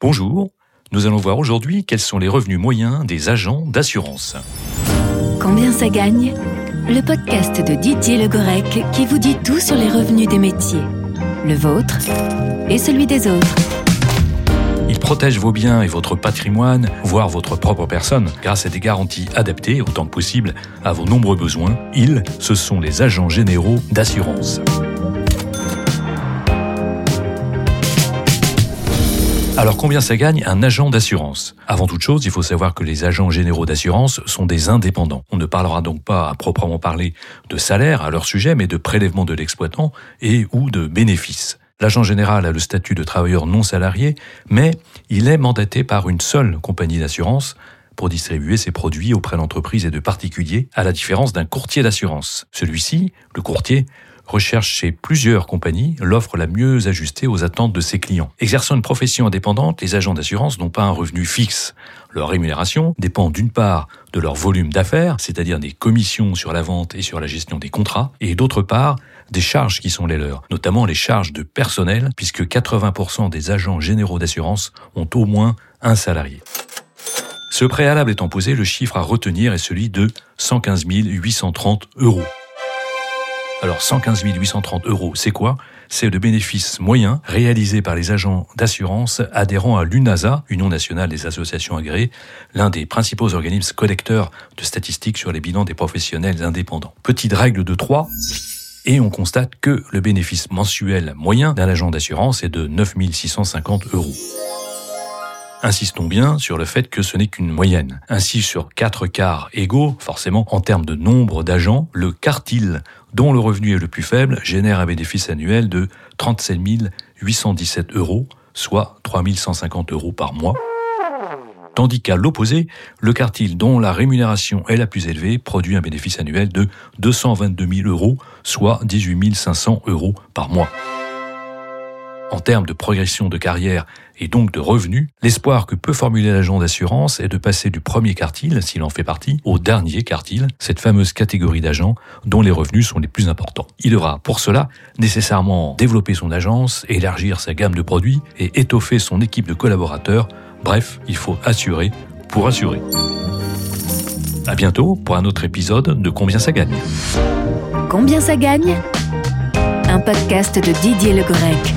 Bonjour, nous allons voir aujourd'hui quels sont les revenus moyens des agents d'assurance. Combien ça gagne Le podcast de Didier Legorec qui vous dit tout sur les revenus des métiers, le vôtre et celui des autres. Il protège vos biens et votre patrimoine, voire votre propre personne, grâce à des garanties adaptées autant que possible à vos nombreux besoins. Ils, ce sont les agents généraux d'assurance. Alors combien ça gagne un agent d'assurance? Avant toute chose, il faut savoir que les agents généraux d'assurance sont des indépendants. On ne parlera donc pas à proprement parler de salaire à leur sujet, mais de prélèvement de l'exploitant et ou de bénéfices. L'agent général a le statut de travailleur non salarié, mais il est mandaté par une seule compagnie d'assurance pour distribuer ses produits auprès d'entreprises et de particuliers, à la différence d'un courtier d'assurance. Celui-ci, le courtier, recherche chez plusieurs compagnies l'offre la mieux ajustée aux attentes de ses clients. Exerçant une profession indépendante, les agents d'assurance n'ont pas un revenu fixe. Leur rémunération dépend d'une part de leur volume d'affaires, c'est-à-dire des commissions sur la vente et sur la gestion des contrats, et d'autre part des charges qui sont les leurs, notamment les charges de personnel, puisque 80% des agents généraux d'assurance ont au moins un salarié. Ce préalable étant posé, le chiffre à retenir est celui de 115 830 euros. Alors 115 830 euros, c'est quoi? C'est le bénéfice moyen réalisé par les agents d'assurance adhérents à l'UNASA, Union nationale des associations agréées, l'un des principaux organismes collecteurs de statistiques sur les bilans des professionnels indépendants. Petite règle de 3, et on constate que le bénéfice mensuel moyen d'un agent d'assurance est de 9 650 euros. Insistons bien sur le fait que ce n'est qu'une moyenne. Ainsi, sur quatre quarts égaux, forcément, en termes de nombre d'agents, le quartile, dont le revenu est le plus faible, génère un bénéfice annuel de 37 817 euros, soit 3 150 euros par mois. Tandis qu'à l'opposé, le quartile dont la rémunération est la plus élevée produit un bénéfice annuel de 222 000 euros, soit 18 500 euros par mois en termes de progression de carrière et donc de revenus, l'espoir que peut formuler l'agent d'assurance est de passer du premier quartile, s'il en fait partie, au dernier quartile, cette fameuse catégorie d'agents dont les revenus sont les plus importants. Il devra pour cela nécessairement développer son agence, élargir sa gamme de produits et étoffer son équipe de collaborateurs. Bref, il faut assurer pour assurer. À bientôt pour un autre épisode de Combien ça gagne? Combien ça gagne? Un podcast de Didier Le Grec.